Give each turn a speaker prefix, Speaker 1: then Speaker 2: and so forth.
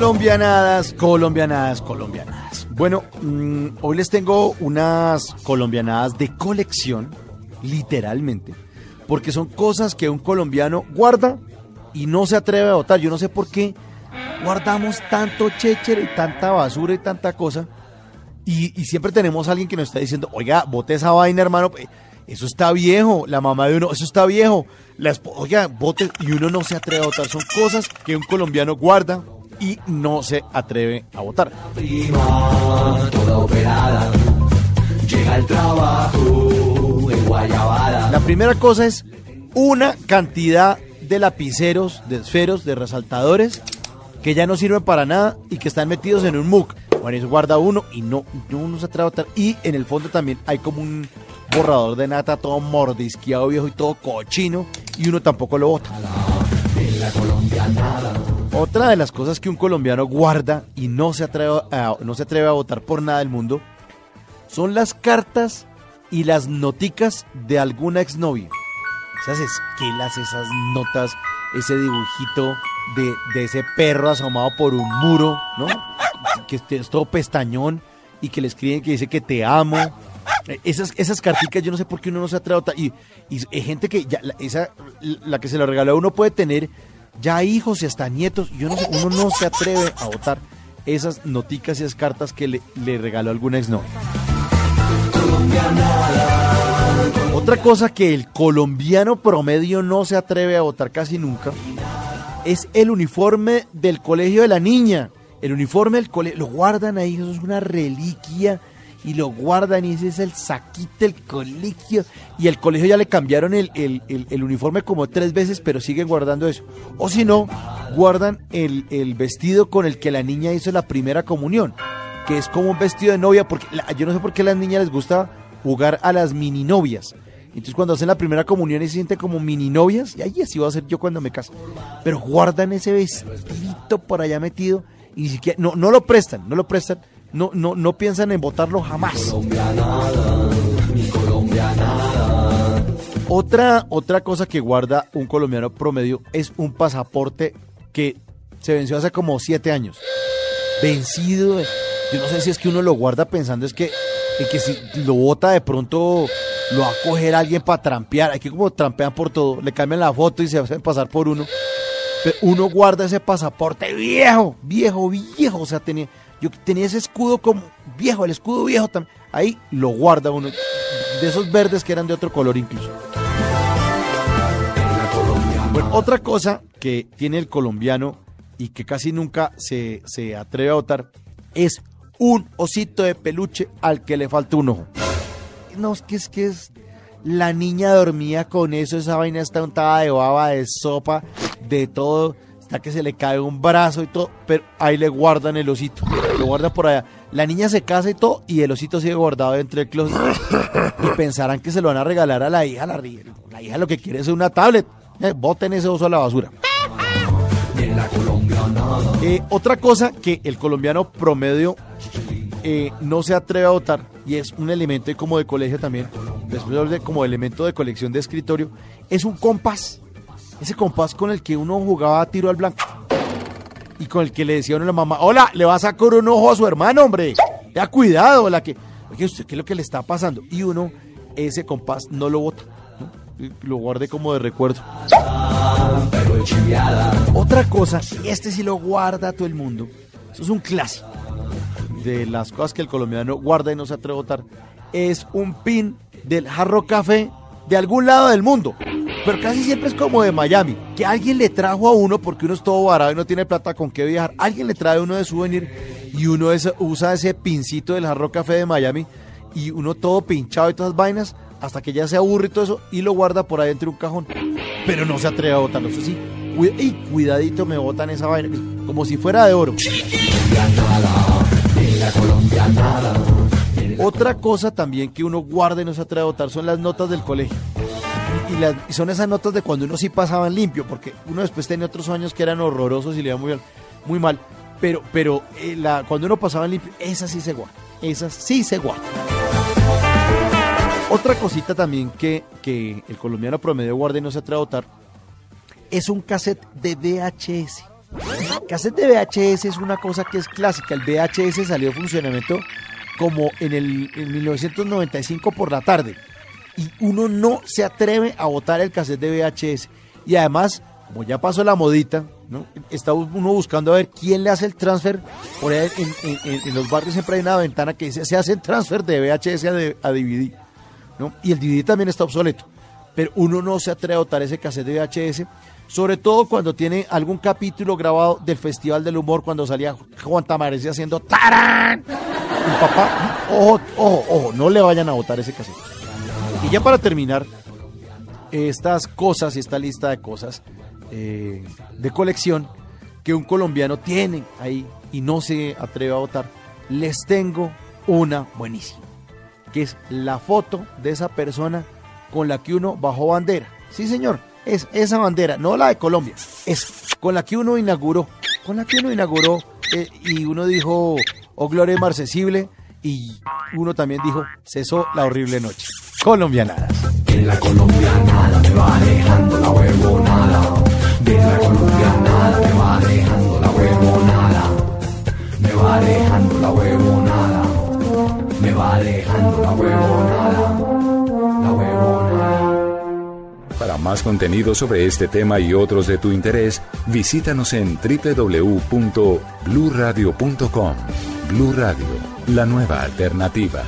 Speaker 1: Colombianadas, colombianadas, colombianadas. Bueno, mm, hoy les tengo unas colombianadas de colección, literalmente, porque son cosas que un colombiano guarda y no se atreve a votar. Yo no sé por qué guardamos tanto chéchere y tanta basura y tanta cosa. Y, siempre tenemos alguien que nos está diciendo, oiga, bote esa vaina, hermano. eh, Eso está viejo. La mamá de uno, eso está viejo. Oiga, bote. Y uno no se atreve a votar. Son cosas que un colombiano guarda y no se atreve a votar.
Speaker 2: En.
Speaker 1: La primera cosa es una cantidad de lapiceros, de esferos, de resaltadores que ya no sirven para nada y que están metidos en un MOOC. Bueno, eso guarda uno y no, no se atreve a votar. Y en el fondo también hay como un borrador de nata todo mordisqueado viejo y todo cochino y uno tampoco lo vota. Otra de las cosas que un colombiano guarda y no se atreve a, no se atreve a votar por nada del mundo son las cartas y las noticas de alguna exnovia. Esas esquelas, esas notas, ese dibujito de, de ese perro asomado por un muro, ¿no? Que es todo pestañón y que le escriben que dice que te amo. Eh, Esas, esas carticas, yo no sé por qué uno no se atreve a votar. Y, y gente que ya, la, esa, la que se lo regaló a uno puede tener ya hijos y hasta nietos. Yo no uno no se atreve a votar esas noticas y esas cartas que le, le regaló alguna exnovia. Otra cosa que el colombiano promedio no se atreve a votar casi nunca es el uniforme del colegio de la niña. El uniforme del colegio, lo guardan ahí, eso es una reliquia y lo guardan y ese es el saquito del colegio. Y el colegio ya le cambiaron el, el- el- uniforme como tres veces, pero siguen guardando eso. O si no, guardan el, el vestido con el que la niña hizo la primera comunión, que es como un vestido de novia, porque la- yo no sé por qué a las niñas les gusta jugar a las mini novias. Entonces cuando hacen la primera comunión y se sienten como mini novias, y ahí así voy a ser yo cuando me caso. Pero guardan ese vestidito por allá metido y ni siquiera, no, no lo prestan, no lo prestan, no, no, no piensan en votarlo jamás. Otra, otra cosa que guarda un colombiano promedio es un pasaporte que se venció hace como siete años. Vencido. Yo no sé si es que uno lo guarda pensando es que, en que si lo vota de pronto lo va a coger alguien para trampear. Aquí como trampean por todo, le cambian la foto y se hacen pasar por uno. Pero uno guarda ese pasaporte viejo, viejo, viejo. O sea, tenía, yo tenía ese escudo como viejo, el escudo viejo también. Ahí lo guarda uno. De esos verdes que eran de otro color incluso. Bueno, otra cosa que tiene el colombiano y que casi nunca se, se atreve a votar es un osito de peluche al que le falta un ojo. No, es que es que es. La niña dormía con eso, esa vaina está untada de baba, de sopa, de todo. Que se le cae un brazo y todo, pero ahí le guardan el osito. Lo guardan por allá. La niña se casa y todo, y el osito sigue guardado dentro del closet. Y pensarán que se lo van a regalar a la hija. La, la hija lo que quiere es una tablet. Eh, boten ese oso a la basura. Eh, otra cosa que el colombiano promedio eh, no se atreve a votar y es un elemento como de colegio también, después de como elemento de colección de escritorio, es un compás. Ese compás con el que uno jugaba tiro al blanco y con el que le decía a uno a la mamá, hola, le va a sacar un ojo a su hermano, hombre. Ya cuidado, la que, oye, ¿usted qué es lo que le está pasando? Y uno, ese compás no lo. Y lo guarde como de recuerdo. Otra cosa, y este sí lo guarda todo el mundo, Eso es un clásico de las cosas que el colombiano guarda y no se atreve a votar. Es un pin del jarro café de algún lado del mundo. Pero casi siempre es como de Miami, que alguien le trajo a uno porque uno es todo barato y no tiene plata con qué viajar. Alguien le trae uno de souvenir y uno es- usa ese pincito del jarro café de Miami y uno todo pinchado y todas esas vainas hasta que ya se aburre y todo eso y lo guarda por ahí dentro de un cajón. Pero no se atreve a botarlo, eso sí. Y cuidadito me botan esa vaina, como si fuera de oro. Otra cosa también que uno guarda y no se atreve a votar son las notas del colegio. Y, son esas notas de cuando uno sí pasaba en limpio, porque uno después tenía otros años que eran horrorosos y le iba muy, muy mal. Pero, pero eh, cuando uno pasaba en limpio, esas sí se guardan. Esas sí se guardan. Otra cosita también que, que el colombiano promedio guarda y no se atreve a votar es un cassette de VHS. Cassette de VHS es una cosa que es clásica. El VHS salió de funcionamiento como en el en 1995 por la tarde. Y uno no se atreve a botar el cassette de VHS. Y además, como ya pasó la modita, ¿no? está uno buscando a ver quién le hace el transfer. Por ahí en, los barrios siempre hay una ventana que dice, se hace el transfer de VHS a, DVD. ¿no? Y el DVD también está obsoleto. Pero uno no se atreve a botar ese cassette de VHS, sobre todo cuando tiene algún capítulo grabado del Festival del Humor, cuando salía Juan Tamarese haciendo ¡Tarán! Un papá, ojo, ojo, ojo, no le vayan a botar ese cassette. Y ya para terminar, estas cosas y esta lista de cosas eh, de colección que un colombiano tiene ahí y no se atreve a votar, les tengo una buenísima que es la foto de esa persona con la que uno bajó bandera. Sí, señor, es esa bandera, no la de Colombia, es con la que uno inauguró, con la que uno inauguró eh, y uno dijo, oh gloria marcesible, y uno también dijo, cesó la horrible noche. Colombianadas.
Speaker 2: En la colombianada me va dejando la huevonada. De la colombianada me va dejando la huevonada. Me va dejando la huevonada. Me va dejando la huevonada. La huevonada.
Speaker 3: Para más contenido sobre este tema y otros de tu interés, visítanos en www.bluradio.com. Blu Radio, la nueva alternativa.